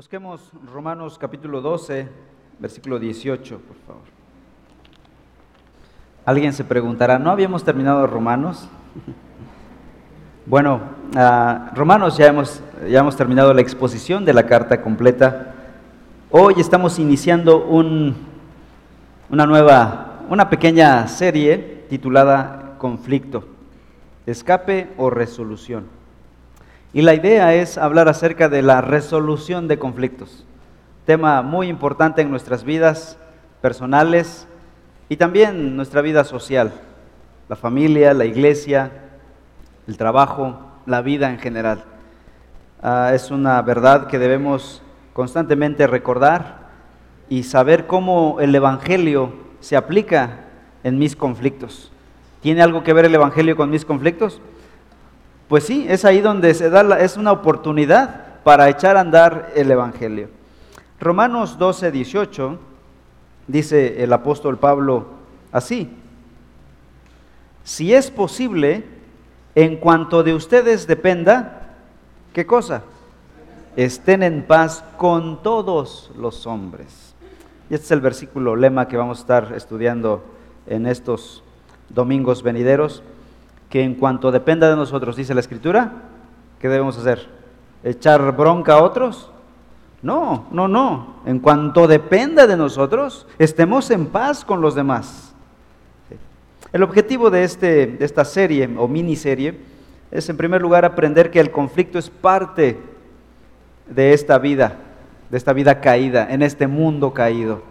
Busquemos Romanos capítulo 12, versículo 18, por favor. Alguien se preguntará, ¿no habíamos terminado Romanos? Bueno, uh, Romanos ya hemos, ya hemos terminado la exposición de la carta completa. Hoy estamos iniciando un, una nueva, una pequeña serie titulada Conflicto, escape o resolución. Y la idea es hablar acerca de la resolución de conflictos, tema muy importante en nuestras vidas personales y también nuestra vida social, la familia, la iglesia, el trabajo, la vida en general. Ah, es una verdad que debemos constantemente recordar y saber cómo el Evangelio se aplica en mis conflictos. ¿Tiene algo que ver el Evangelio con mis conflictos? Pues sí, es ahí donde se da, la, es una oportunidad para echar a andar el Evangelio. Romanos 12, 18 dice el apóstol Pablo así, si es posible, en cuanto de ustedes dependa, ¿qué cosa? Estén en paz con todos los hombres. Y este es el versículo lema que vamos a estar estudiando en estos domingos venideros que en cuanto dependa de nosotros, dice la Escritura, ¿qué debemos hacer? ¿Echar bronca a otros? No, no, no. En cuanto dependa de nosotros, estemos en paz con los demás. El objetivo de, este, de esta serie o miniserie es en primer lugar aprender que el conflicto es parte de esta vida, de esta vida caída, en este mundo caído.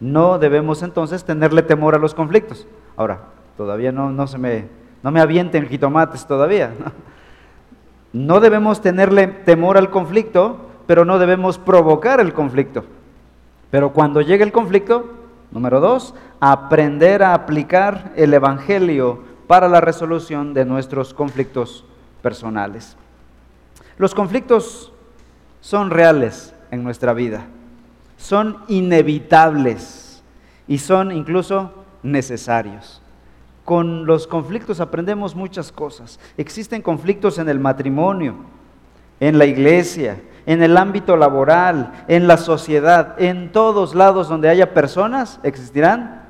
No debemos entonces tenerle temor a los conflictos. Ahora, todavía no, no se me no me avienten jitomates todavía. No debemos tenerle temor al conflicto, pero no debemos provocar el conflicto. Pero cuando llegue el conflicto, número dos, aprender a aplicar el Evangelio para la resolución de nuestros conflictos personales. Los conflictos son reales en nuestra vida, son inevitables y son incluso necesarios con los conflictos aprendemos muchas cosas. Existen conflictos en el matrimonio, en la iglesia, en el ámbito laboral, en la sociedad, en todos lados donde haya personas, existirán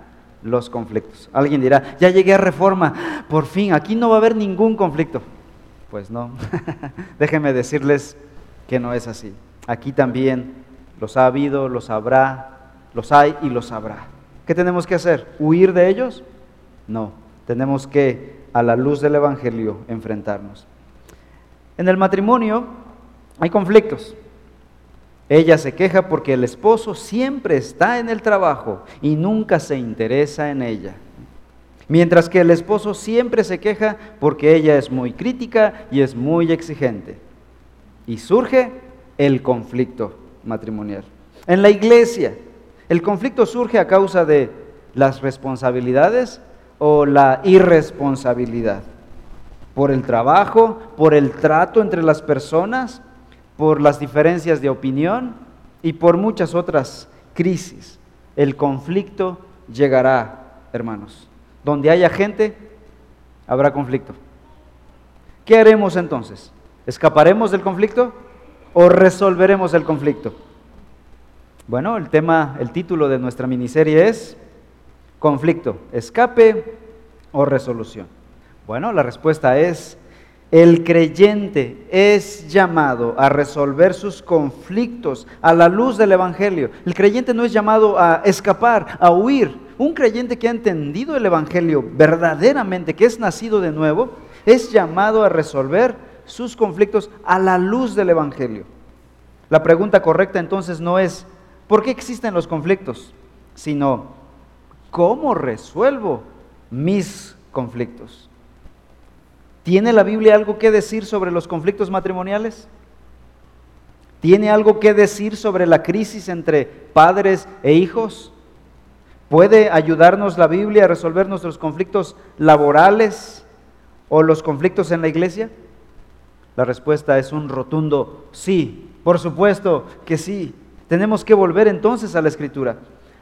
los conflictos. Alguien dirá, ya llegué a reforma, por fin, aquí no va a haber ningún conflicto. Pues no, déjenme decirles que no es así. Aquí también los ha habido, los habrá, los hay y los habrá. ¿Qué tenemos que hacer? ¿Huir de ellos? No tenemos que, a la luz del Evangelio, enfrentarnos. En el matrimonio hay conflictos. Ella se queja porque el esposo siempre está en el trabajo y nunca se interesa en ella. Mientras que el esposo siempre se queja porque ella es muy crítica y es muy exigente. Y surge el conflicto matrimonial. En la iglesia, el conflicto surge a causa de las responsabilidades o la irresponsabilidad? ¿Por el trabajo? ¿Por el trato entre las personas? ¿Por las diferencias de opinión? Y por muchas otras crisis. El conflicto llegará, hermanos. Donde haya gente, habrá conflicto. ¿Qué haremos entonces? ¿Escaparemos del conflicto o resolveremos el conflicto? Bueno, el tema, el título de nuestra miniserie es conflicto, escape o resolución? Bueno, la respuesta es, el creyente es llamado a resolver sus conflictos a la luz del Evangelio. El creyente no es llamado a escapar, a huir. Un creyente que ha entendido el Evangelio verdaderamente, que es nacido de nuevo, es llamado a resolver sus conflictos a la luz del Evangelio. La pregunta correcta entonces no es, ¿por qué existen los conflictos? Sino, ¿Cómo resuelvo mis conflictos? ¿Tiene la Biblia algo que decir sobre los conflictos matrimoniales? ¿Tiene algo que decir sobre la crisis entre padres e hijos? ¿Puede ayudarnos la Biblia a resolver nuestros conflictos laborales o los conflictos en la iglesia? La respuesta es un rotundo sí, por supuesto que sí. Tenemos que volver entonces a la escritura.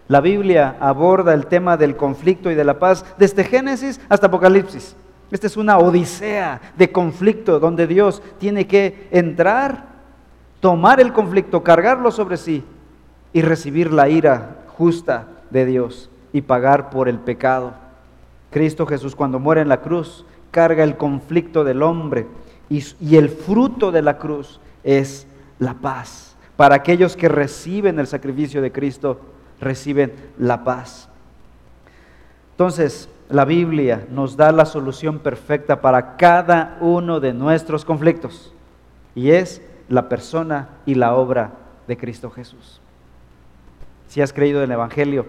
La Biblia aborda el tema del conflicto y de la paz desde Génesis hasta Apocalipsis. Esta es una odisea de conflicto donde Dios tiene que entrar, tomar el conflicto, cargarlo sobre sí y recibir la ira justa de Dios y pagar por el pecado. Cristo Jesús cuando muere en la cruz carga el conflicto del hombre y, el fruto de la cruz es la paz. Para aquellos que reciben el sacrificio de Cristo, reciben la paz. Entonces, la Biblia nos da la solución perfecta para cada uno de nuestros conflictos y es la persona y la obra de Cristo Jesús. Si has creído en el Evangelio,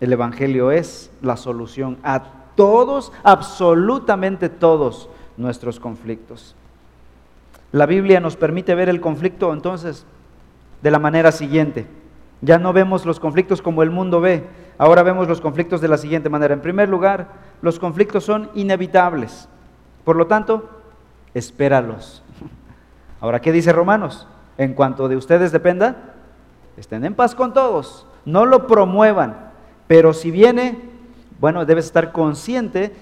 el Evangelio es la solución a todos, absolutamente todos nuestros conflictos. La Biblia nos permite ver el conflicto entonces de la manera siguiente. Ya no vemos los conflictos como el mundo ve, ahora vemos los conflictos de la siguiente manera. En primer lugar, los conflictos son inevitables. Por lo tanto, espéralos. Ahora, ¿qué dice Romanos? En cuanto de ustedes dependa, estén en paz con todos, no lo promuevan, pero si viene, bueno, debes estar consciente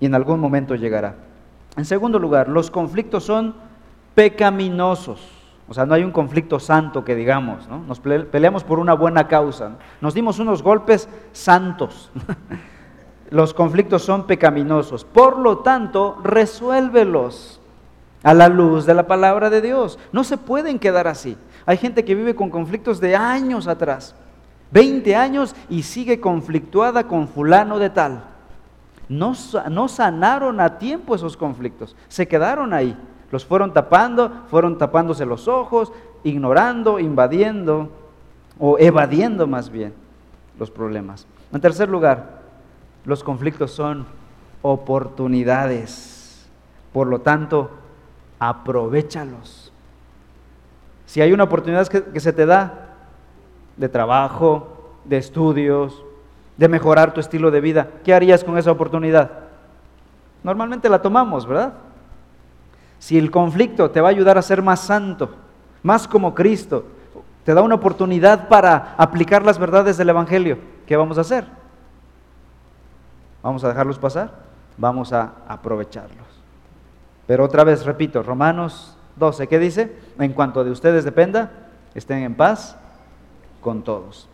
y en algún momento llegará. En segundo lugar, los conflictos son pecaminosos. O sea, no hay un conflicto santo que digamos, ¿no? Nos peleamos por una buena causa. Nos dimos unos golpes santos. Los conflictos son pecaminosos. Por lo tanto, resuélvelos a la luz de la palabra de Dios. No se pueden quedar así. Hay gente que vive con conflictos de años atrás. 20 años y sigue conflictuada con fulano de tal. No, no sanaron a tiempo esos conflictos, se quedaron ahí. Los fueron tapando, fueron tapándose los ojos, ignorando, invadiendo o evadiendo más bien los problemas. En tercer lugar, los conflictos son oportunidades. Por lo tanto, aprovechalos. Si hay una oportunidad que, que se te da, de trabajo, de estudios, de mejorar tu estilo de vida, ¿qué harías con esa oportunidad? Normalmente la tomamos, ¿verdad? Si el conflicto te va a ayudar a ser más santo, más como Cristo, te da una oportunidad para aplicar las verdades del Evangelio, ¿qué vamos a hacer? ¿Vamos a dejarlos pasar? Vamos a aprovecharlos. Pero otra vez repito, Romanos 12, ¿qué dice? En cuanto de ustedes dependa, estén en paz con todos.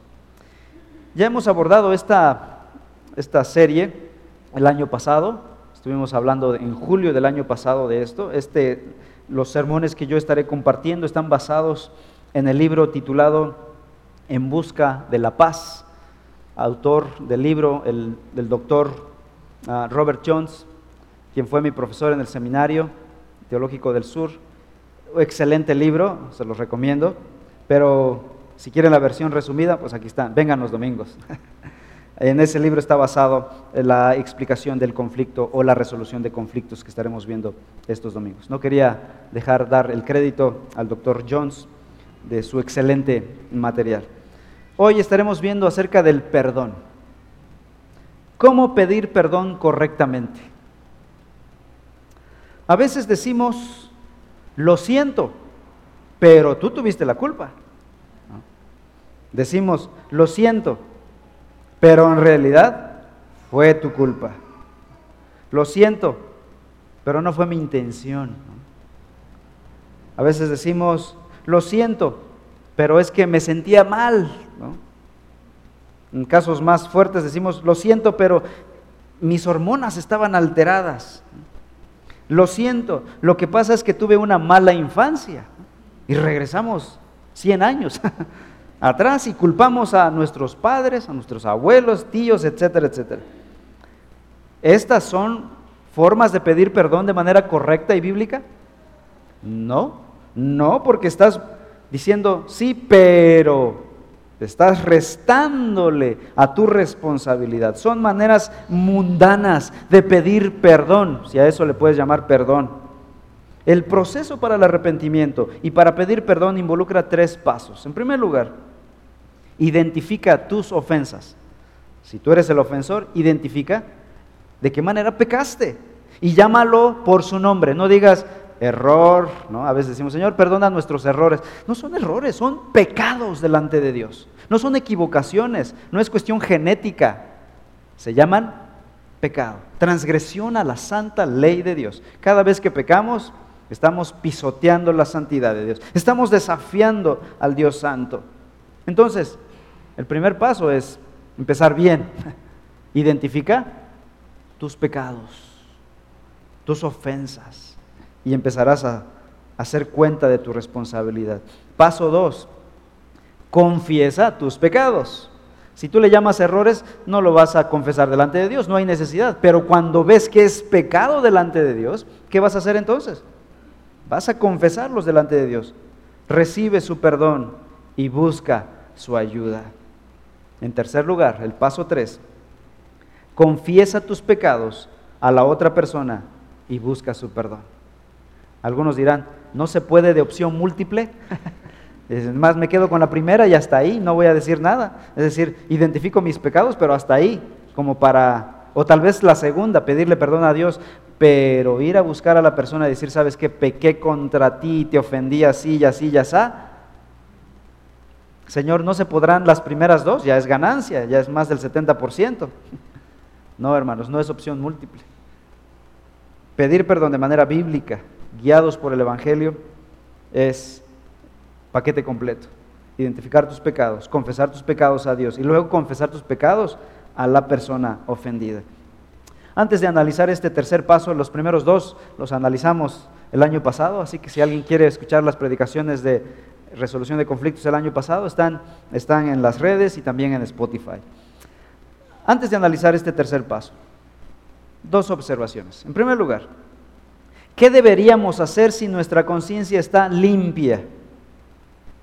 Ya hemos abordado esta, esta serie el año pasado, estuvimos hablando en julio del año pasado de esto. Este, los sermones que yo estaré compartiendo están basados en el libro titulado En Busca de la Paz, autor del libro, el, del doctor ah, Robert Jones, quien fue mi profesor en el Seminario Teológico del Sur. Excelente libro, se los recomiendo, pero si quieren la versión resumida, pues aquí están, vengan los domingos. En ese libro está basado la explicación del conflicto o la resolución de conflictos que estaremos viendo estos domingos. No quería dejar dar el crédito al doctor Jones de su excelente material. Hoy estaremos viendo acerca del perdón. ¿Cómo pedir perdón correctamente? A veces decimos, lo siento, pero tú tuviste la culpa. Decimos, lo siento, pero en realidad fue tu culpa. Lo siento, pero no fue mi intención. A veces decimos, lo siento, pero es que me sentía mal. En casos más fuertes decimos, lo siento, pero mis hormonas estaban alteradas. Lo siento, lo que pasa es que tuve una mala infancia y regresamos 100 años. atrás y culpamos a nuestros padres, a nuestros abuelos, tíos, etcétera, etcétera. ¿Estas son formas de pedir perdón de manera correcta y bíblica? No, no, porque estás diciendo sí, pero estás restándole a tu responsabilidad. Son maneras mundanas de pedir perdón, si a eso le puedes llamar perdón. El proceso para el arrepentimiento y para pedir perdón involucra tres pasos. En primer lugar, identifica tus ofensas. Si tú eres el ofensor, identifica de qué manera pecaste y llámalo por su nombre. No digas error, ¿no? A veces decimos, Señor, perdona nuestros errores. No son errores, son pecados delante de Dios. No son equivocaciones, no es cuestión genética. Se llaman pecado, transgresión a la santa ley de Dios. Cada vez que pecamos, Estamos pisoteando la santidad de Dios. Estamos desafiando al Dios Santo. Entonces, el primer paso es empezar bien. Identifica tus pecados, tus ofensas y empezarás a hacer cuenta de tu responsabilidad. Paso dos, confiesa tus pecados. Si tú le llamas errores, no lo vas a confesar delante de Dios, no hay necesidad. Pero cuando ves que es pecado delante de Dios, ¿qué vas a hacer entonces? Vas a confesarlos delante de Dios. Recibe su perdón y busca su ayuda. En tercer lugar, el paso tres, confiesa tus pecados a la otra persona y busca su perdón. Algunos dirán, ¿no se puede de opción múltiple? Es más, me quedo con la primera y hasta ahí, no voy a decir nada. Es decir, identifico mis pecados, pero hasta ahí, como para, o tal vez la segunda, pedirle perdón a Dios, pero ir a buscar a la persona y decir, sabes que pequé contra ti, te ofendí así y así y así. Señor, no se podrán las primeras dos, ya es ganancia, ya es más del 70%. No, hermanos, no es opción múltiple. Pedir perdón de manera bíblica, guiados por el Evangelio, es paquete completo. Identificar tus pecados, confesar tus pecados a Dios y luego confesar tus pecados a la persona ofendida. Antes de analizar este tercer paso, los primeros dos los analizamos el año pasado, así que si alguien quiere escuchar las predicaciones de resolución de conflictos el año pasado, están, están en las redes y también en Spotify. Antes de analizar este tercer paso, dos observaciones. En primer lugar, ¿qué deberíamos hacer si nuestra conciencia está limpia?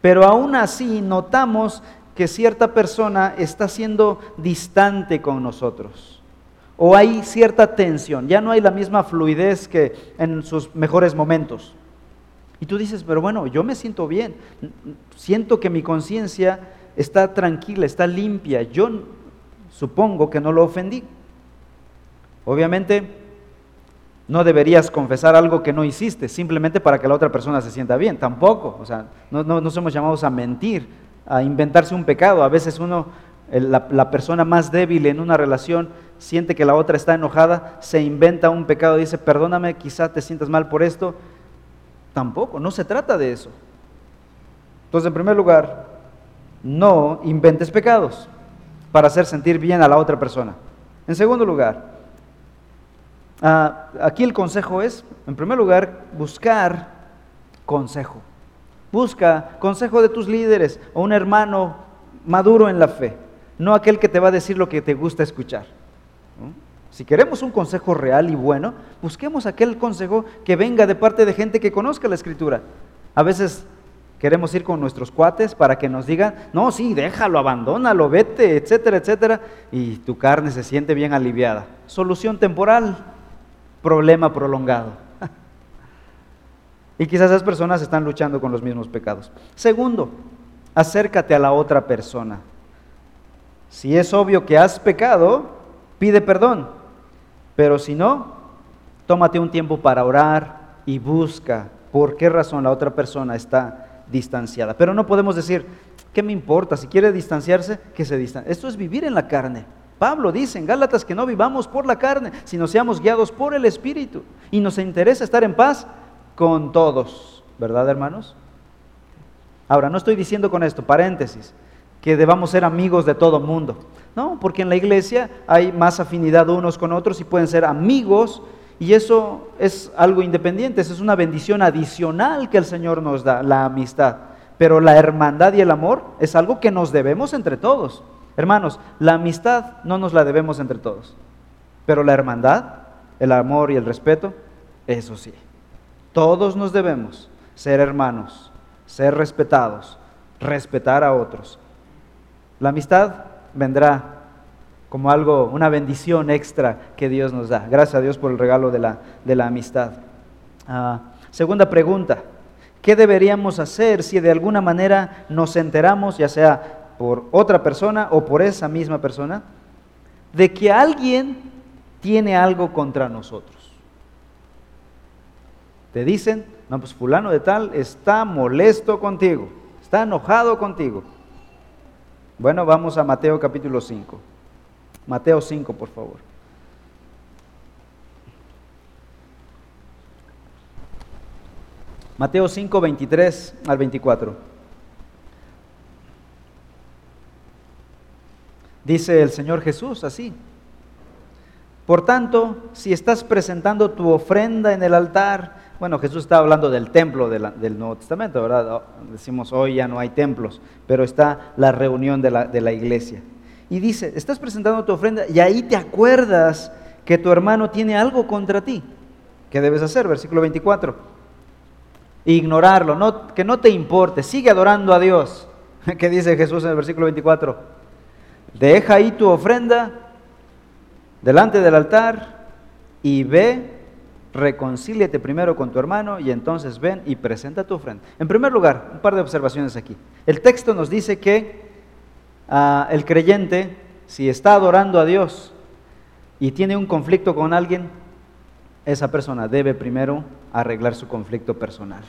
Pero aún así notamos que cierta persona está siendo distante con nosotros. O hay cierta tensión, ya no hay la misma fluidez que en sus mejores momentos. Y tú dices, pero bueno, yo me siento bien, siento que mi conciencia está tranquila, está limpia, yo supongo que no lo ofendí. Obviamente, no deberías confesar algo que no hiciste, simplemente para que la otra persona se sienta bien, tampoco. O sea, no, somos llamados a mentir, a inventarse un pecado. A veces uno, la, la, persona más débil en una relación, siente que la otra está enojada, se inventa un pecado, dice, perdóname, quizá te sientas mal por esto. Tampoco, no se trata de eso. Entonces, en primer lugar, no inventes pecados para hacer sentir bien a la otra persona. En segundo lugar, Ah, aquí el consejo es, en primer lugar, buscar consejo. Busca consejo de tus líderes o un hermano maduro en la fe, no aquel que te va a decir lo que te gusta escuchar. Si queremos un consejo real y bueno, busquemos aquel consejo que venga de parte de gente que conozca la escritura. A veces queremos ir con nuestros cuates para que nos digan, no, sí, déjalo, abandónalo, vete, etcétera, etcétera, y tu carne se siente bien aliviada. Solución temporal, problema prolongado. y quizás esas personas están luchando con los mismos pecados. Segundo, acércate a la otra persona. Si es obvio que has pecado, pide perdón. Pero si no, tómate un tiempo para orar y busca por qué razón la otra persona está distanciada. Pero no podemos decir, ¿qué me importa? Si quiere distanciarse, que se distancie. Esto es vivir en la carne. Pablo dice en Gálatas que no vivamos por la carne, sino seamos guiados por el Espíritu. Y nos interesa estar en paz con todos, ¿verdad hermanos? Ahora, no estoy diciendo con esto, paréntesis, que debamos ser amigos de todo mundo. No, porque en la iglesia hay más afinidad unos con otros y pueden ser amigos y eso es algo independiente, es una bendición adicional que el Señor nos da, la amistad. Pero la hermandad y el amor es algo que nos debemos entre todos. Hermanos, la amistad no nos la debemos entre todos, pero la hermandad, el amor y el respeto, eso sí. Todos nos debemos ser hermanos, ser respetados, respetar a otros. La amistad vendrá como algo, una bendición extra que Dios nos da. Gracias a Dios por el regalo de la, de la amistad. Ah, segunda pregunta, ¿qué deberíamos hacer si de alguna manera nos enteramos, ya sea por otra persona o por esa misma persona, de que alguien tiene algo contra nosotros. Te dicen, no, pues fulano de tal está molesto contigo, está enojado contigo. Bueno, vamos a Mateo capítulo 5. Mateo 5, por favor. Mateo 5, 23 al 24. Dice el Señor Jesús así. Por tanto, si estás presentando tu ofrenda en el altar, bueno, Jesús está hablando del templo del Nuevo Testamento, ¿verdad? Decimos hoy ya no hay templos, pero está la reunión de la, iglesia. Y dice, estás presentando tu ofrenda y ahí te acuerdas que tu hermano tiene algo contra ti. ¿Qué debes hacer? Versículo 24. Ignorarlo, no, que no te importe, sigue adorando a Dios. ¿Qué dice Jesús en el versículo 24? Deja ahí tu ofrenda delante del altar y ve, reconcíliate primero con tu hermano y entonces ven y presenta tu ofrenda. En primer lugar, un par de observaciones aquí. El texto nos dice que ah, el creyente, si está adorando a Dios y tiene un conflicto con alguien, esa persona debe primero arreglar su conflicto personal.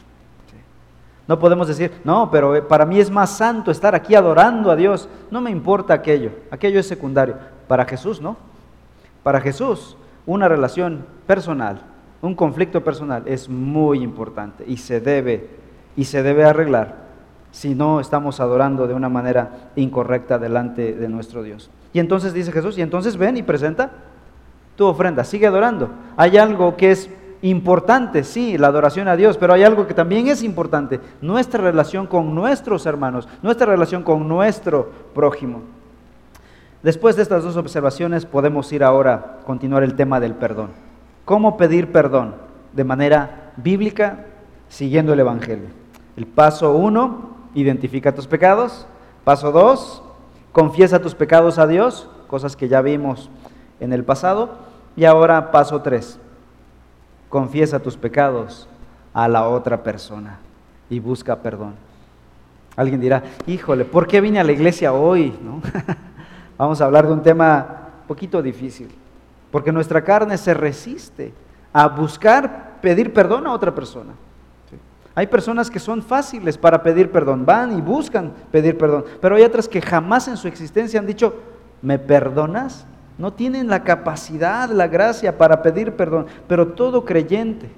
No podemos decir, no, pero eh, para mí es más santo estar aquí adorando a Dios. No me importa aquello, aquello es secundario. Para Jesús, ¿no? Para Jesús, una relación personal, un conflicto personal es muy importante y se debe y se debe arreglar si no estamos adorando de una manera incorrecta delante de nuestro Dios. Y entonces dice Jesús, y entonces ven y presenta tu ofrenda, sigue adorando. Hay algo que es importante, sí, la adoración a Dios, pero hay algo que también es importante, nuestra relación con nuestros hermanos, nuestra relación con nuestro prójimo. Después de estas dos observaciones podemos ir ahora a continuar el tema del perdón. ¿Cómo pedir perdón? De manera bíblica, siguiendo el Evangelio. El paso uno, identifica tus pecados. Paso dos, confiesa tus pecados a Dios, cosas que ya vimos en el pasado. Y ahora paso tres, confiesa tus pecados a la otra persona y busca perdón. Alguien dirá, híjole, ¿por qué vine a la iglesia hoy? ¿No? vamos a hablar de un tema un poquito difícil, porque nuestra carne se resiste a buscar pedir perdón a otra persona. Hay personas que son fáciles para pedir perdón, van y buscan pedir perdón, pero hay otras que jamás en su existencia han dicho, ¿me perdonas? No tienen la capacidad, la gracia para pedir perdón, pero todo creyente,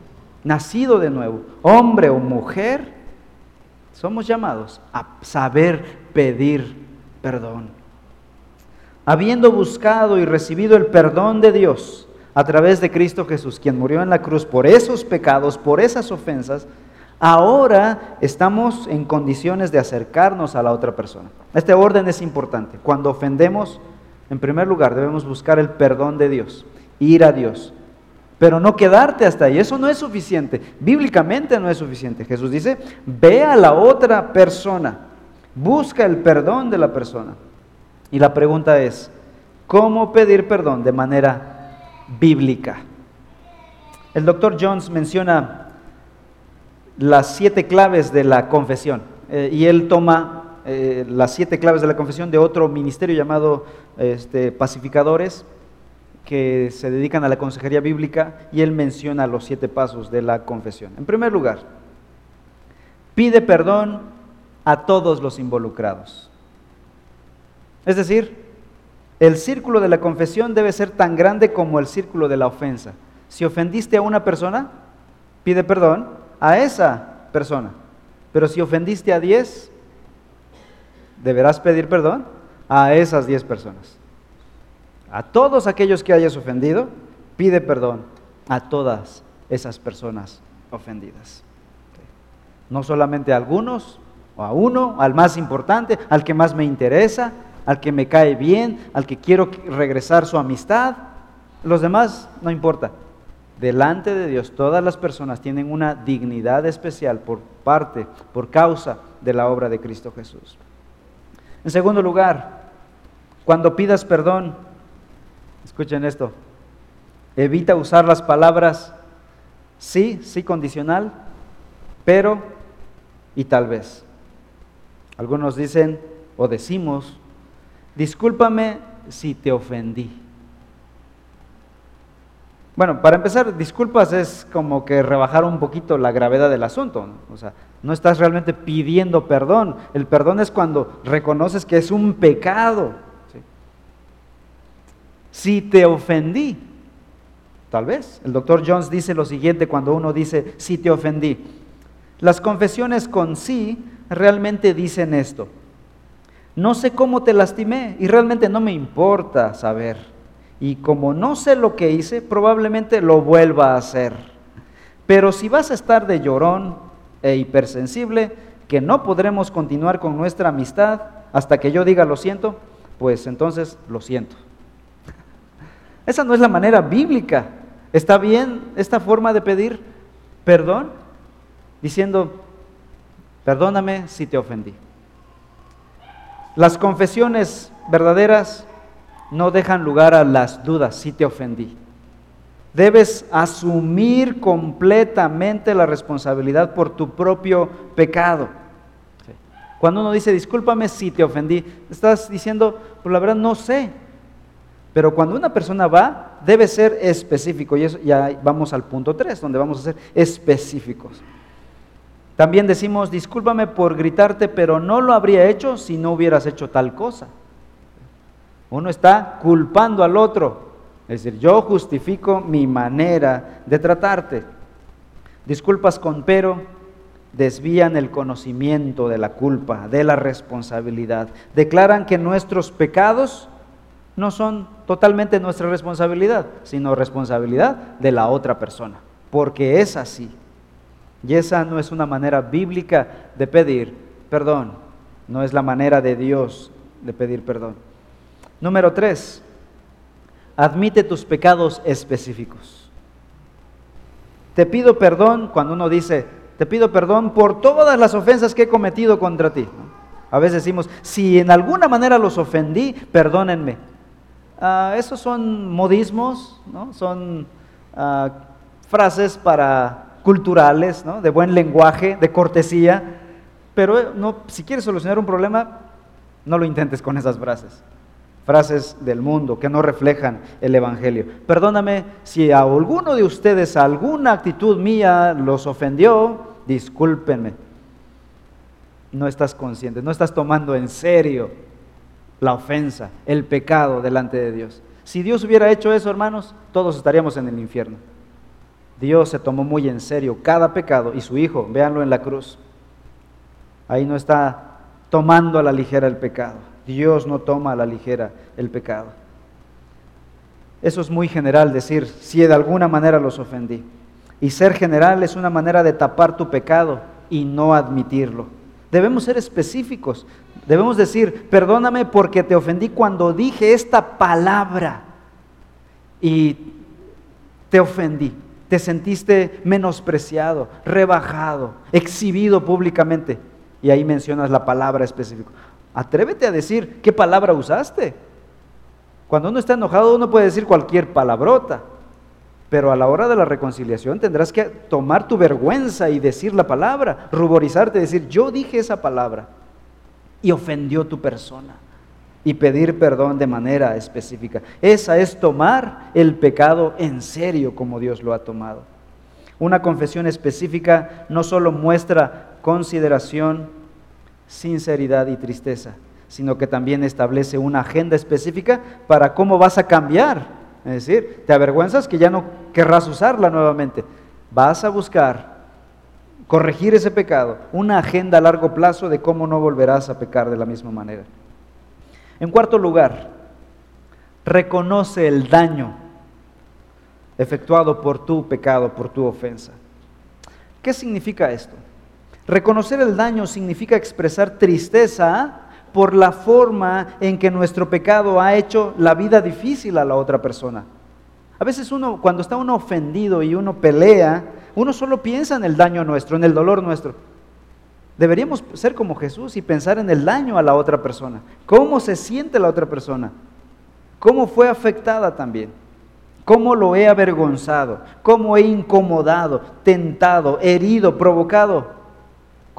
nacido de nuevo, hombre o mujer, somos llamados a saber pedir perdón habiendo buscado y recibido el perdón de Dios a través de Cristo Jesús, quien murió en la cruz por esos pecados, por esas ofensas, ahora estamos en condiciones de acercarnos a la otra persona. Este orden es importante. Cuando ofendemos, en primer lugar, debemos buscar el perdón de Dios, ir a Dios, pero no quedarte hasta ahí. Eso no es suficiente. Bíblicamente no es suficiente. Jesús dice, ve a la otra persona, busca el perdón de la persona. Y la pregunta es, ¿cómo pedir perdón de manera bíblica? El doctor Jones menciona las siete claves de la confesión eh, y él toma eh, las siete claves de la confesión de otro ministerio llamado este, pacificadores que se dedican a la consejería bíblica y él menciona los siete pasos de la confesión. En primer lugar, pide perdón a todos los involucrados. Es decir, el círculo de la confesión debe ser tan grande como el círculo de la ofensa. Si ofendiste a una persona, pide perdón a esa persona. Pero si ofendiste a diez, deberás pedir perdón a esas diez personas. A todos aquellos que hayas ofendido, pide perdón a todas esas personas ofendidas. No solamente a algunos, o a uno, al más importante, al que más me interesa, al que me cae bien, al que quiero regresar su amistad. Los demás no importa. Delante de Dios todas las personas tienen una dignidad especial por parte, por causa de la obra de Cristo Jesús. En segundo lugar, cuando pidas perdón, escuchen esto, evita usar las palabras sí, sí condicional, pero y tal vez. Algunos dicen o decimos discúlpame si te ofendí. Bueno, para empezar, disculpas es como que rebajar un poquito la gravedad del asunto. O sea, no estás realmente pidiendo perdón. El perdón es cuando reconoces que es un pecado. Si te ofendí, tal vez. El doctor Jones dice lo siguiente cuando uno dice, si te ofendí. Las confesiones con sí realmente dicen esto. No sé cómo te lastimé y realmente no me importa saber. Y como no sé lo que hice, probablemente lo vuelva a hacer. Pero si vas a estar de llorón e hipersensible, que no podremos continuar con nuestra amistad hasta que yo diga lo siento, pues entonces lo siento. Esa no es la manera bíblica. ¿Está bien esta forma de pedir perdón? Diciendo, perdóname si te ofendí. Las confesiones verdaderas no dejan lugar a las dudas si te ofendí. Debes asumir completamente la responsabilidad por tu propio pecado. Cuando uno dice, discúlpame si te ofendí, estás diciendo, pues la verdad no sé. Pero cuando una persona va, debe ser específico. Y eso, ya vamos al punto 3, donde vamos a ser específicos. También decimos, discúlpame por gritarte, pero no lo habría hecho si no hubieras hecho tal cosa. Uno está culpando al otro es decir, yo justifico mi manera de tratarte. Disculpas con pero desvían el conocimiento de la culpa, de la responsabilidad. Declaran que nuestros pecados no son totalmente nuestra responsabilidad, sino responsabilidad de la otra persona, porque es así. Y esa no es una manera bíblica de pedir perdón, no es la manera de Dios de pedir perdón. Número tres, admite tus pecados específicos. Te pido perdón cuando uno dice, te pido perdón por todas las ofensas que he cometido contra ti. A veces decimos, si en alguna manera los ofendí, perdónenme. Ah, esos son modismos, ¿no? son ah, frases para culturales, ¿no? de buen lenguaje, de cortesía, pero eh, no, si quieres solucionar un problema, no lo intentes con esas frases frases del mundo que no reflejan el Evangelio. Perdóname si a alguno de ustedes alguna actitud mía los ofendió, discúlpenme. No estás consciente, no estás tomando en serio la ofensa, el pecado delante de Dios. Si Dios hubiera hecho eso, hermanos, todos estaríamos en el infierno. Dios se tomó muy en serio cada pecado y su Hijo, véanlo en la cruz. Ahí no está tomando a la ligera el pecado. Dios no toma a la ligera el pecado. Eso es muy general decir, si de alguna manera los ofendí. Y ser general es una manera de tapar tu pecado y no admitirlo. Debemos ser específicos. Debemos decir, perdóname porque te ofendí cuando dije esta palabra y te ofendí. Te sentiste menospreciado, rebajado, exhibido públicamente. Y ahí mencionas la palabra específica. Atrévete a decir qué palabra usaste. Cuando uno está enojado uno puede decir cualquier palabrota, pero a la hora de la reconciliación tendrás que tomar tu vergüenza y decir la palabra, ruborizarte, decir yo dije esa palabra y ofendió tu persona y pedir perdón de manera específica. Esa es tomar el pecado en serio como Dios lo ha tomado. Una confesión específica no solo muestra consideración, sinceridad y tristeza, sino que también establece una agenda específica para cómo vas a cambiar. Es decir, te avergüenzas que ya no querrás usarla nuevamente. Vas a buscar corregir ese pecado, una agenda a largo plazo de cómo no volverás a pecar de la misma manera. En cuarto lugar, reconoce el daño efectuado por tu pecado, por tu ofensa. ¿Qué significa esto? Reconocer el daño significa expresar tristeza por la forma en que nuestro pecado ha hecho la vida difícil a la otra persona. A veces uno, cuando está uno ofendido y uno pelea, uno solo piensa en el daño nuestro, en el dolor nuestro. Deberíamos ser como Jesús y pensar en el daño a la otra persona. ¿Cómo se siente la otra persona? ¿Cómo fue afectada también? ¿Cómo lo he avergonzado? ¿Cómo he incomodado, tentado, herido, provocado?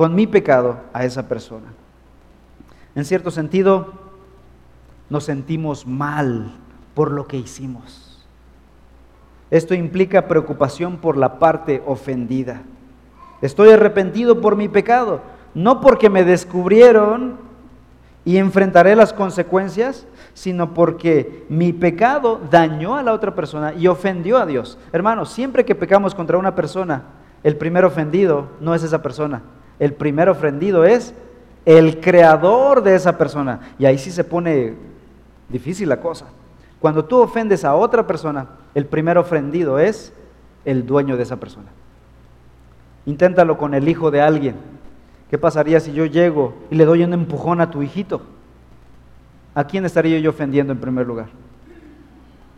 con mi pecado a esa persona. En cierto sentido, nos sentimos mal por lo que hicimos. Esto implica preocupación por la parte ofendida. Estoy arrepentido por mi pecado, no porque me descubrieron y enfrentaré las consecuencias, sino porque mi pecado dañó a la otra persona y ofendió a Dios. Hermanos, siempre que pecamos contra una persona, el primer ofendido no es esa persona. El primer ofendido es el creador de esa persona. Y ahí sí se pone difícil la cosa. Cuando tú ofendes a otra persona, el primer ofendido es el dueño de esa persona. Inténtalo con el hijo de alguien. ¿Qué pasaría si yo llego y le doy un empujón a tu hijito? ¿A quién estaría yo ofendiendo en primer lugar?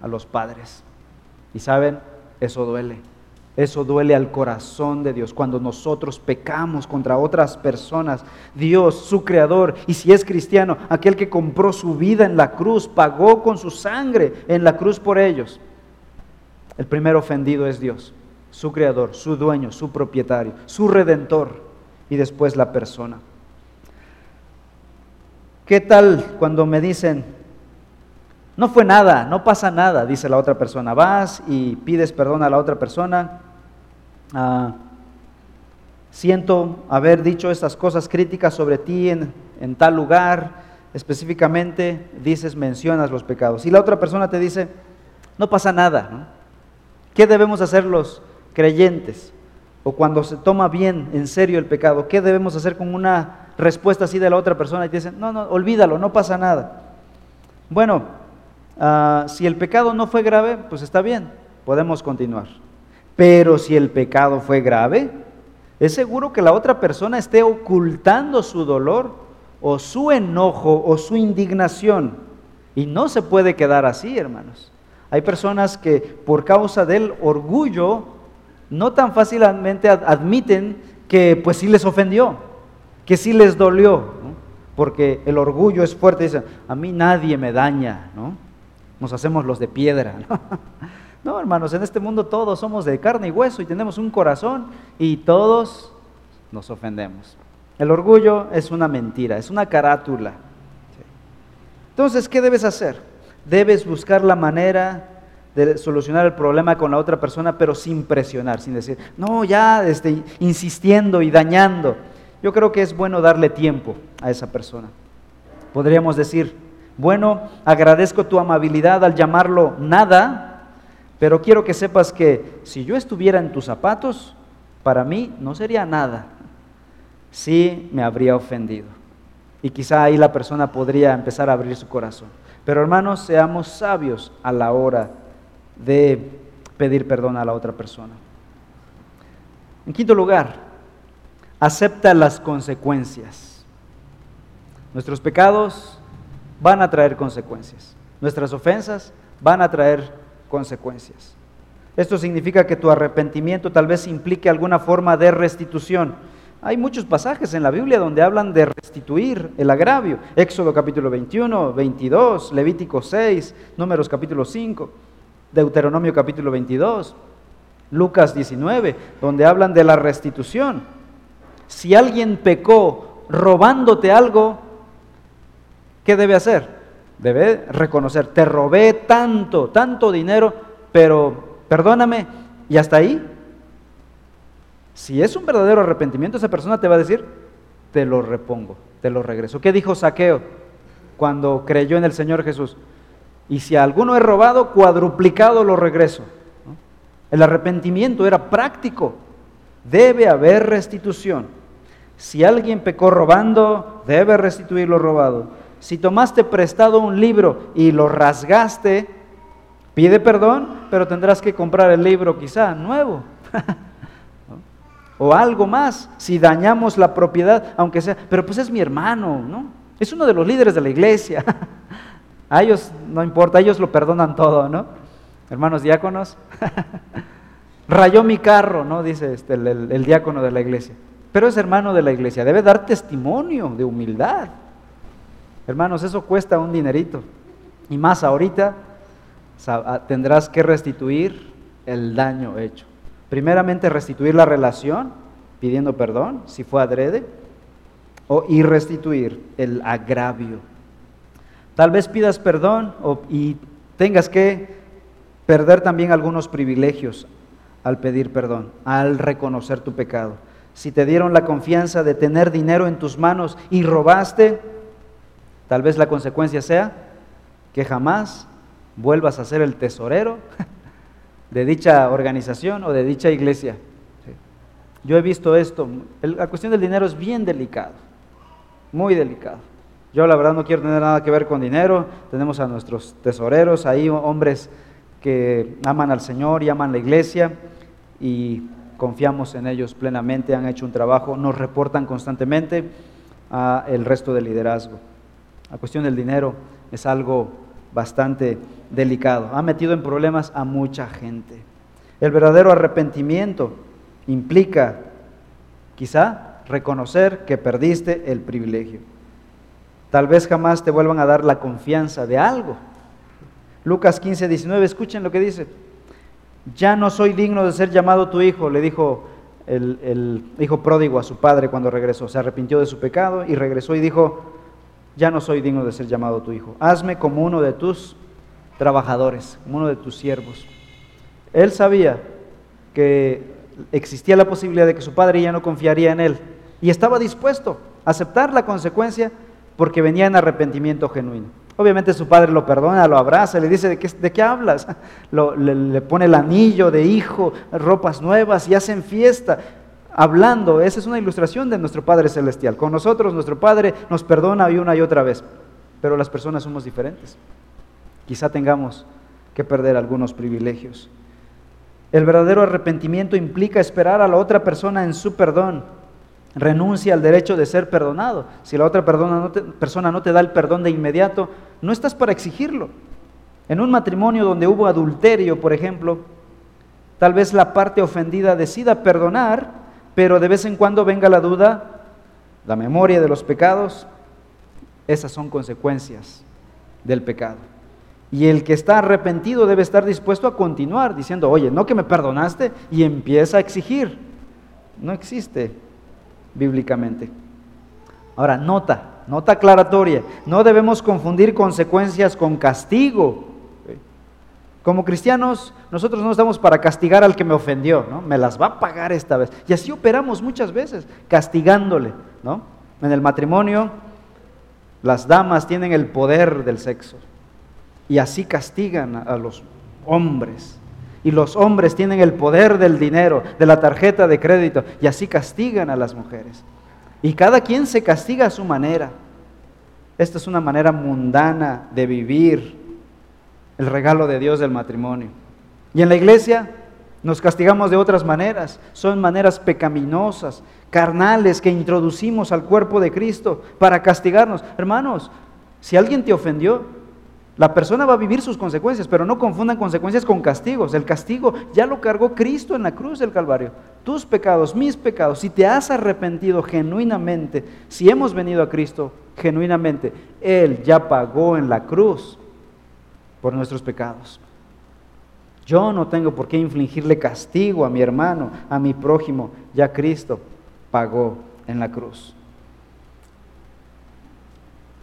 A los padres. Y saben, eso duele. Eso duele al corazón de Dios cuando nosotros pecamos contra otras personas. Dios, su creador, y si es cristiano, aquel que compró su vida en la cruz, pagó con su sangre en la cruz por ellos. El primer ofendido es Dios, su creador, su dueño, su propietario, su redentor y después la persona. ¿Qué tal cuando me dicen, no fue nada, no pasa nada, dice la otra persona. Vas y pides perdón a la otra persona. Ah, siento haber dicho estas cosas críticas sobre ti en, en tal lugar. Específicamente dices, mencionas los pecados. Y la otra persona te dice, no pasa nada. ¿Qué debemos hacer los creyentes? O cuando se toma bien en serio el pecado, ¿qué debemos hacer con una respuesta así de la otra persona y te dicen, no, no, olvídalo, no pasa nada? Bueno, Ah, si el pecado no fue grave, pues está bien, podemos continuar. Pero si el pecado fue grave, es seguro que la otra persona esté ocultando su dolor o su enojo o su indignación. Y no se puede quedar así, hermanos. Hay personas que por causa del orgullo no tan fácilmente admiten que pues sí les ofendió, que sí les dolió, porque el orgullo es fuerte. Dicen, a mí nadie me daña, ¿no? nos hacemos los de piedra. ¿no? hermanos, en este mundo todos somos de carne y hueso y tenemos un corazón y todos nos ofendemos. El orgullo es una mentira, es una carátula. Entonces, ¿qué debes hacer? Debes buscar la manera de solucionar el problema con la otra persona, pero sin presionar, sin decir, no, ya este, insistiendo y dañando. Yo creo que es bueno darle tiempo a esa persona. Podríamos decir, bueno, agradezco tu amabilidad al llamarlo nada, pero quiero que sepas que si yo estuviera en tus zapatos, para mí no sería nada. Sí me habría ofendido. Y quizá ahí la persona podría empezar a abrir su corazón. Pero hermanos, seamos sabios a la hora de pedir perdón a la otra persona. En quinto lugar, acepta las consecuencias. Nuestros pecados van a traer consecuencias. Nuestras ofensas van a traer consecuencias. Esto significa que tu arrepentimiento tal vez implique alguna forma de restitución. Hay muchos pasajes en la Biblia donde hablan de restituir el agravio. Éxodo capítulo 21, 22, Levítico 6, Números capítulo 5, Deuteronomio capítulo 22, Lucas 19, donde hablan de la restitución. Si alguien pecó robándote algo, ¿qué debe hacer? Debe reconocer, te robé tanto, tanto dinero, pero perdóname, y hasta ahí. Si es un verdadero arrepentimiento, esa persona te va a decir, te lo repongo, te lo regreso. ¿Qué dijo Saqueo cuando creyó en el Señor Jesús? Y si a alguno he robado, cuadruplicado lo regreso. El arrepentimiento era práctico. Debe haber restitución. Si alguien pecó robando, debe restituir lo robado si tomaste prestado un libro y lo rasgaste, pide perdón, pero tendrás que comprar el libro quizá nuevo. o algo más, si dañamos la propiedad, aunque sea, pero pues es mi hermano, ¿no? Es uno de los líderes de la iglesia. a ellos no importa, ellos lo perdonan todo, ¿no? Hermanos diáconos. Rayó mi carro, ¿no? Dice este, el diácono de la iglesia. Pero es hermano de la iglesia, debe dar testimonio de humildad. Hermanos, eso cuesta un dinerito. Y más ahorita ah, tendrás que restituir el daño hecho. Primeramente restituir la relación, pidiendo perdón, si fue adrede, o, y restituir el agravio. Tal vez pidas perdón y tengas que perder también algunos privilegios al pedir perdón, al reconocer tu pecado. Si te dieron la confianza de tener dinero en tus manos y robaste, Tal vez la consecuencia sea que jamás vuelvas a ser el tesorero de dicha organización o de dicha iglesia. Yo he visto esto, la cuestión del dinero es bien delicado, muy delicado. Yo la verdad no quiero tener nada que ver con dinero, tenemos a nuestros tesoreros ahí, hombres que aman al Señor y aman la iglesia y confiamos en ellos plenamente, han hecho un trabajo, nos reportan constantemente a el resto del liderazgo. La cuestión del dinero es algo bastante delicado, ha metido en problemas a mucha gente. El verdadero arrepentimiento implica quizá reconocer que perdiste el privilegio. Tal vez jamás te vuelvan a dar la confianza de algo. Lucas 15, 19, escuchen lo que dice. Ya no soy digno de ser llamado tu hijo, le dijo el, el, hijo pródigo a su padre cuando regresó. Se arrepintió de su pecado y regresó y dijo, ya no soy digno de ser llamado tu hijo. Hazme como uno de tus trabajadores, como uno de tus siervos. Él sabía que existía la posibilidad de que su padre ya no confiaría en él y estaba dispuesto a aceptar la consecuencia porque venía en arrepentimiento genuino. Obviamente su padre lo perdona, lo abraza, le dice, ¿de qué, de qué hablas? le, pone el anillo de hijo, ropas nuevas y hacen fiesta. Hablando, esa es una ilustración de nuestro Padre Celestial. Con nosotros nuestro Padre nos perdona una y otra vez, pero las personas somos diferentes. Quizá tengamos que perder algunos privilegios. El verdadero arrepentimiento implica esperar a la otra persona en su perdón. Renuncia al derecho de ser perdonado. Si la otra persona no, te, da el perdón de inmediato, no estás para exigirlo. En un matrimonio donde hubo adulterio, por ejemplo, tal vez la parte ofendida decida perdonar, pero de vez en cuando venga la duda, la memoria de los pecados, esas son consecuencias del pecado. Y el que está arrepentido debe estar dispuesto a continuar diciendo, oye, no que me perdonaste y empieza a exigir. No existe bíblicamente. Ahora, nota, nota aclaratoria. No debemos confundir consecuencias con castigo. Como cristianos, nosotros no estamos para castigar al que me ofendió, ¿no? Me las va a pagar esta vez. Y así operamos muchas veces, castigándole, ¿no? En el matrimonio, las damas tienen el poder del sexo y así castigan a los hombres. Y los hombres tienen el poder del dinero, de la tarjeta de crédito, y así castigan a las mujeres. Y cada quien se castiga a su manera. Esta es una manera mundana de vivir el regalo de Dios del matrimonio. Y en la iglesia nos castigamos de otras maneras. Son maneras pecaminosas, carnales que introducimos al cuerpo de Cristo para castigarnos. Hermanos, si alguien te ofendió, la persona va a vivir sus consecuencias, pero no confundan consecuencias con castigos. El castigo ya lo cargó Cristo en la cruz del Calvario. Tus pecados, mis pecados, si te has arrepentido genuinamente, si hemos venido a Cristo genuinamente, Él ya pagó en la cruz por nuestros pecados. Yo no tengo por qué infligirle castigo a mi hermano, a mi prójimo. Ya Cristo pagó en la cruz.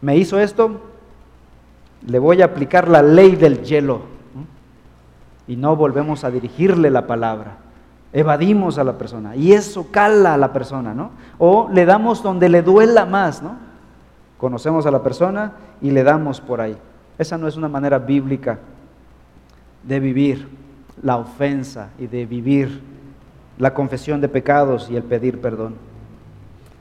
¿Me hizo esto? Le voy a aplicar la ley del hielo. Y no volvemos a dirigirle la palabra. Evadimos a la persona. Y eso cala a la persona, ¿no? O le damos donde le duela más, ¿no? Conocemos a la persona y le damos por ahí. Esa no es una manera bíblica de vivir la ofensa y de vivir la confesión de pecados y el pedir perdón.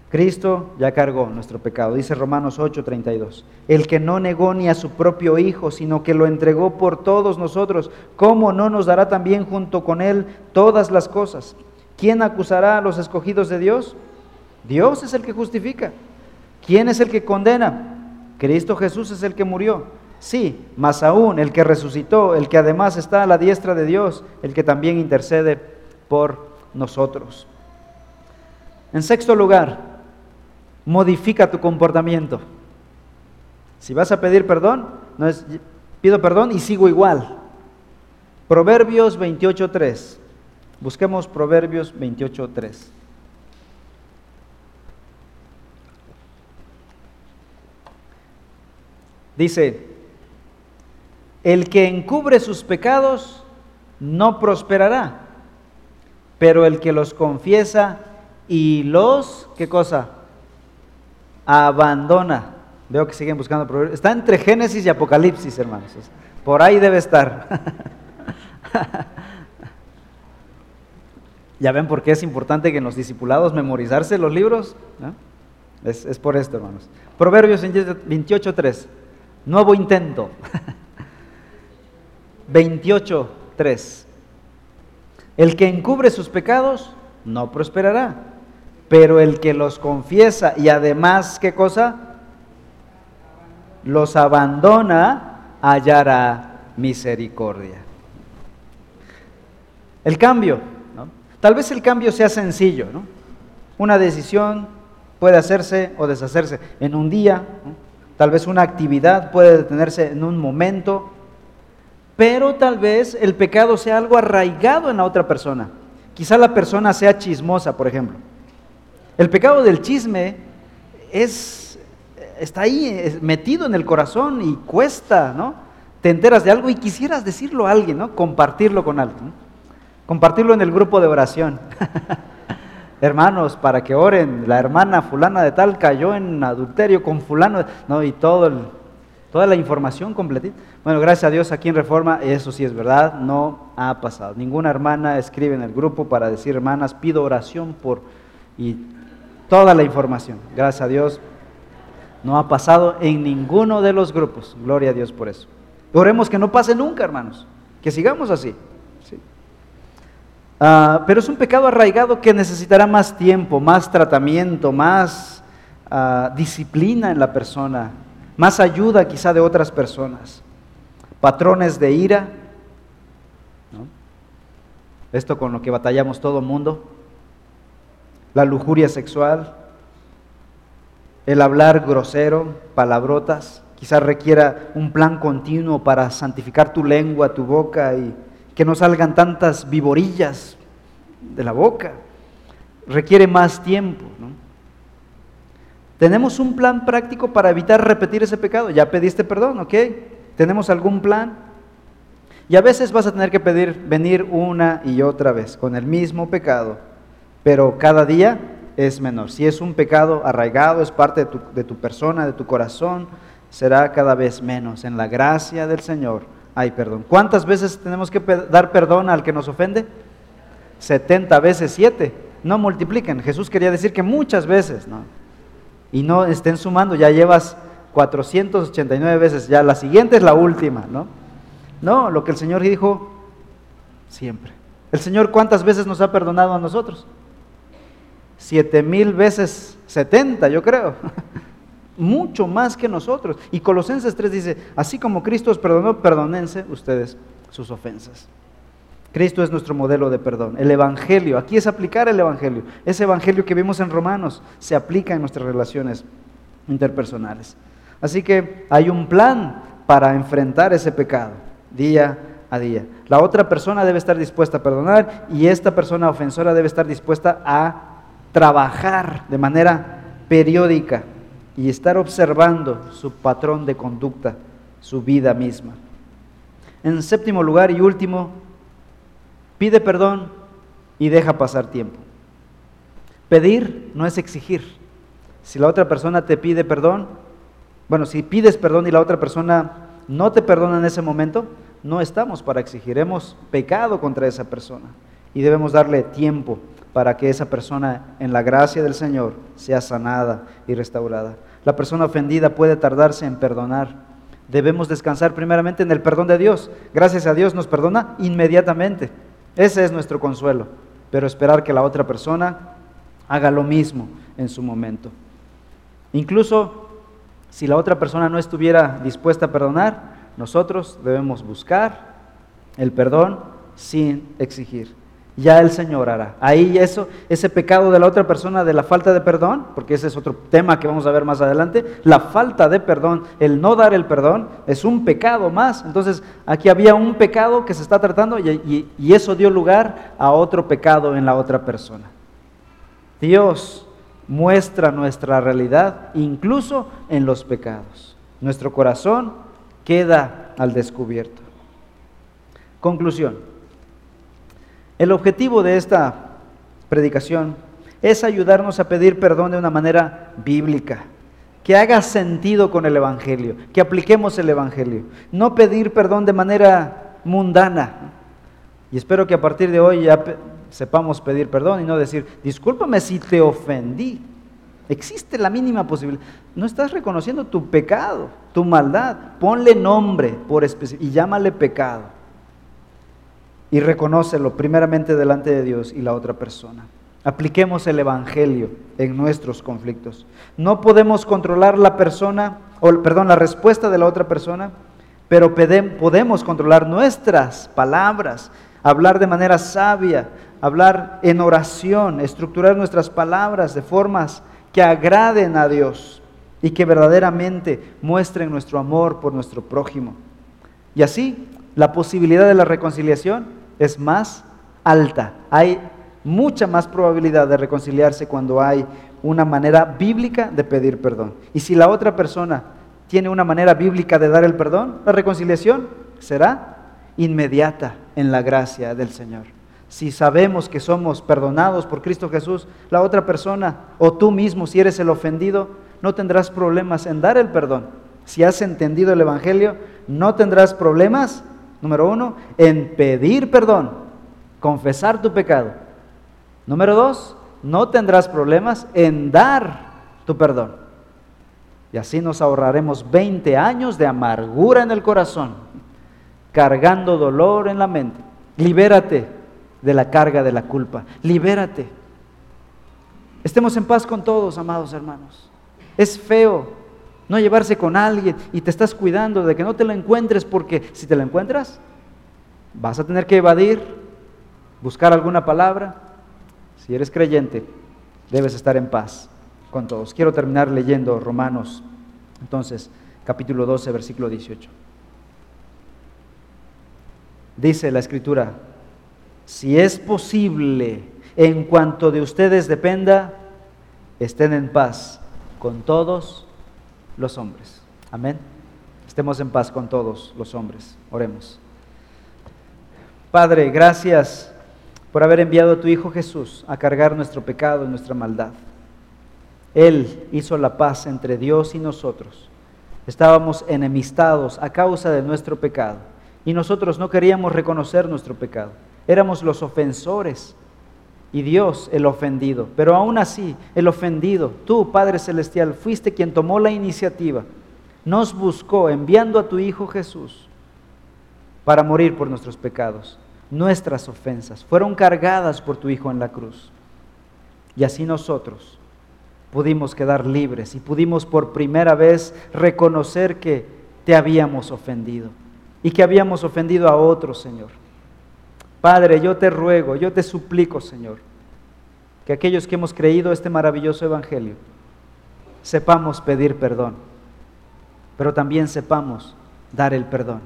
Cristo ya cargó nuestro pecado, dice Romanos 8:32. El que no negó ni a su propio Hijo, sino que lo entregó por todos nosotros, ¿cómo no nos dará también junto con Él todas las cosas? ¿Quién acusará a los escogidos de Dios? Dios es el que justifica. ¿Quién es el que condena? Cristo Jesús es el que murió. Sí, más aún el que resucitó, el que además está a la diestra de Dios, el que también intercede por nosotros. En sexto lugar, modifica tu comportamiento. Si vas a pedir perdón, no es pido perdón y sigo igual. Proverbios 28.3. Busquemos Proverbios 28.3. Dice, el que encubre sus pecados no prosperará, pero el que los confiesa y los, ¿qué cosa? Abandona. Veo que siguen buscando Está entre Génesis y Apocalipsis, hermanos. Por ahí debe estar. ¿Ya ven por qué es importante que en los discipulados memorizarse los libros? Es, es, por esto, hermanos. Proverbios 28.3. Nuevo intento. 28.3. El que encubre sus pecados no prosperará, pero el que los confiesa y además, ¿qué cosa? Los abandona, hallará misericordia. El cambio, ¿no? tal vez el cambio sea sencillo, ¿no? Una decisión puede hacerse o deshacerse en un día, tal vez una actividad puede detenerse en un momento, pero tal vez el pecado sea algo arraigado en la otra persona. Quizá la persona sea chismosa, por ejemplo. El pecado del chisme es, está ahí metido en el corazón y cuesta, ¿no? Te enteras de algo y quisieras decirlo a alguien, ¿no? Compartirlo con alguien. Compartirlo en el grupo de oración. Hermanos, para que oren, la hermana fulana de tal cayó en adulterio con fulano, ¿no? Y todo toda la información completita. Bueno, gracias a Dios aquí en Reforma, eso sí es verdad, no ha pasado. Ninguna hermana escribe en el grupo para decir, hermanas, pido oración por... y toda la información. Gracias a Dios, no ha pasado en ninguno de los grupos. Gloria a Dios por eso. Oremos que no pase nunca, hermanos, que sigamos así. Ah, pero es un pecado arraigado que necesitará más tiempo, más tratamiento, más ah, disciplina en la persona, más ayuda quizá de otras personas, patrones de ira, esto con lo que batallamos todo mundo, la lujuria sexual, el hablar grosero, palabrotas, quizás requiera un plan continuo para santificar tu lengua, tu boca y que no salgan tantas viborillas de la boca. Requiere más tiempo. ¿Tenemos un plan práctico para evitar repetir ese pecado? Ya pediste perdón, ¿ok? ¿Tenemos algún plan? Y a veces vas a tener que pedir venir una y otra vez con el mismo pecado, pero cada día es menor. Si es un pecado arraigado, es parte de tu, de tu persona, de tu corazón, será cada vez menos. En la gracia del Señor hay perdón. ¿Cuántas veces tenemos que dar perdón al que nos ofende? 70 veces 7. No multipliquen. Jesús quería decir que muchas veces, ¿no? y no estén sumando, ya llevas 489 veces, ya la siguiente es la última, ¿no? No, lo que el Señor dijo siempre. ¿El Señor cuántas veces nos ha perdonado a nosotros? Siete mil veces 70, yo creo. Mucho más que nosotros. Y Colosenses 3 dice, así como Cristo os perdonó, perdonense ustedes sus ofensas. Cristo es nuestro modelo de perdón. El Evangelio, aquí es aplicar el Evangelio. Ese Evangelio que vimos en Romanos se aplica en nuestras relaciones interpersonales. Así que hay un plan para enfrentar ese pecado día a día. La otra persona debe estar dispuesta a perdonar y esta persona ofensora debe estar dispuesta a trabajar de manera periódica y estar observando su patrón de conducta, su vida misma. En séptimo lugar y último, Pide perdón y deja pasar tiempo. Pedir no es exigir. Si la otra persona te pide perdón, bueno, si pides perdón y la otra persona no te perdona en ese momento, no estamos para exigir. Hemos pecado contra esa persona y debemos darle tiempo para que esa persona en la gracia del Señor sea sanada y restaurada. La persona ofendida puede tardarse en perdonar. Debemos descansar primeramente en el perdón de Dios. Gracias a Dios nos perdona inmediatamente. Ese es nuestro consuelo, pero esperar que la otra persona haga lo mismo en su momento. Incluso si la otra persona no estuviera dispuesta a perdonar, nosotros debemos buscar el perdón sin exigir ya el Señor hará. Ahí eso, ese pecado de la otra persona de la falta de perdón, porque ese es otro tema que vamos a ver más adelante, la falta de perdón, el no dar el perdón, es un pecado más. Entonces, aquí había un pecado que se está tratando y, y eso dio lugar a otro pecado en la otra persona. Dios muestra nuestra realidad incluso en los pecados. Nuestro corazón queda al descubierto. Conclusión. El objetivo de esta predicación es ayudarnos a pedir perdón de una manera bíblica, que haga sentido con el Evangelio, que apliquemos el Evangelio, no pedir perdón de manera mundana. Y espero que a partir de hoy ya sepamos pedir perdón y no decir, discúlpame si te ofendí. Existe la mínima posibilidad. No estás reconociendo tu pecado, tu maldad. Ponle nombre por y llámale pecado. Y reconócelo primeramente delante de Dios y la otra persona. Apliquemos el Evangelio en nuestros conflictos. No podemos controlar la persona, o perdón, la respuesta de la otra persona, pero podemos controlar nuestras palabras, hablar de manera sabia, hablar en oración, estructurar nuestras palabras de formas que agraden a Dios y que verdaderamente muestren nuestro amor por nuestro prójimo. Y así la posibilidad de la reconciliación es más alta. Hay mucha más probabilidad de reconciliarse cuando hay una manera bíblica de pedir perdón. Y si la otra persona tiene una manera bíblica de dar el perdón, la reconciliación será inmediata en la gracia del Señor. Si sabemos que somos perdonados por Cristo Jesús, la otra persona o tú mismo, si eres el ofendido, no tendrás problemas en dar el perdón. Si has entendido el Evangelio, no tendrás problemas, número uno, en pedir perdón, confesar tu pecado Número dos, no tendrás problemas en dar tu perdón. Y así nos ahorraremos 20 años de amargura en el corazón, cargando dolor en la mente. Libérate de la carga de la culpa. Libérate. Estemos en paz con todos, amados hermanos. Es feo no llevarse con alguien y te estás cuidando de que no te lo encuentres porque si te lo encuentras, vas a tener que evadir, buscar alguna palabra, si eres creyente, debes estar en paz con todos. Quiero terminar leyendo Romanos, entonces, capítulo 12, versículo 18. Dice la escritura, si es posible, en cuanto de ustedes dependa, estén en paz con todos los hombres. Amén. Estemos en paz con todos los hombres. Oremos. Padre, gracias por haber enviado a tu Hijo Jesús a cargar nuestro pecado y nuestra maldad. Él hizo la paz entre Dios y nosotros. Estábamos enemistados a causa de nuestro pecado y nosotros no queríamos reconocer nuestro pecado. Éramos los ofensores y Dios el ofendido. Pero aún así, el ofendido, tú, Padre Celestial, fuiste quien tomó la iniciativa, nos buscó enviando a tu Hijo Jesús para morir por nuestros pecados nuestras ofensas, fueron cargadas por tu Hijo en la cruz. Y así nosotros pudimos quedar libres y pudimos por primera vez reconocer que te habíamos ofendido y que habíamos ofendido a otros, Señor. Padre, yo te ruego, yo te suplico, Señor, que aquellos que hemos creído este maravilloso Evangelio, sepamos pedir perdón, pero también sepamos dar el perdón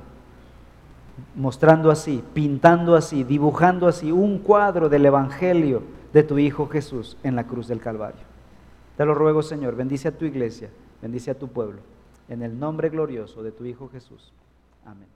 mostrando así, pintando así, dibujando así un cuadro del Evangelio de tu Hijo Jesús en la cruz del Calvario. Te lo ruego, Señor, bendice a tu iglesia, bendice a tu pueblo, en el nombre glorioso de tu Hijo Jesús. Amén.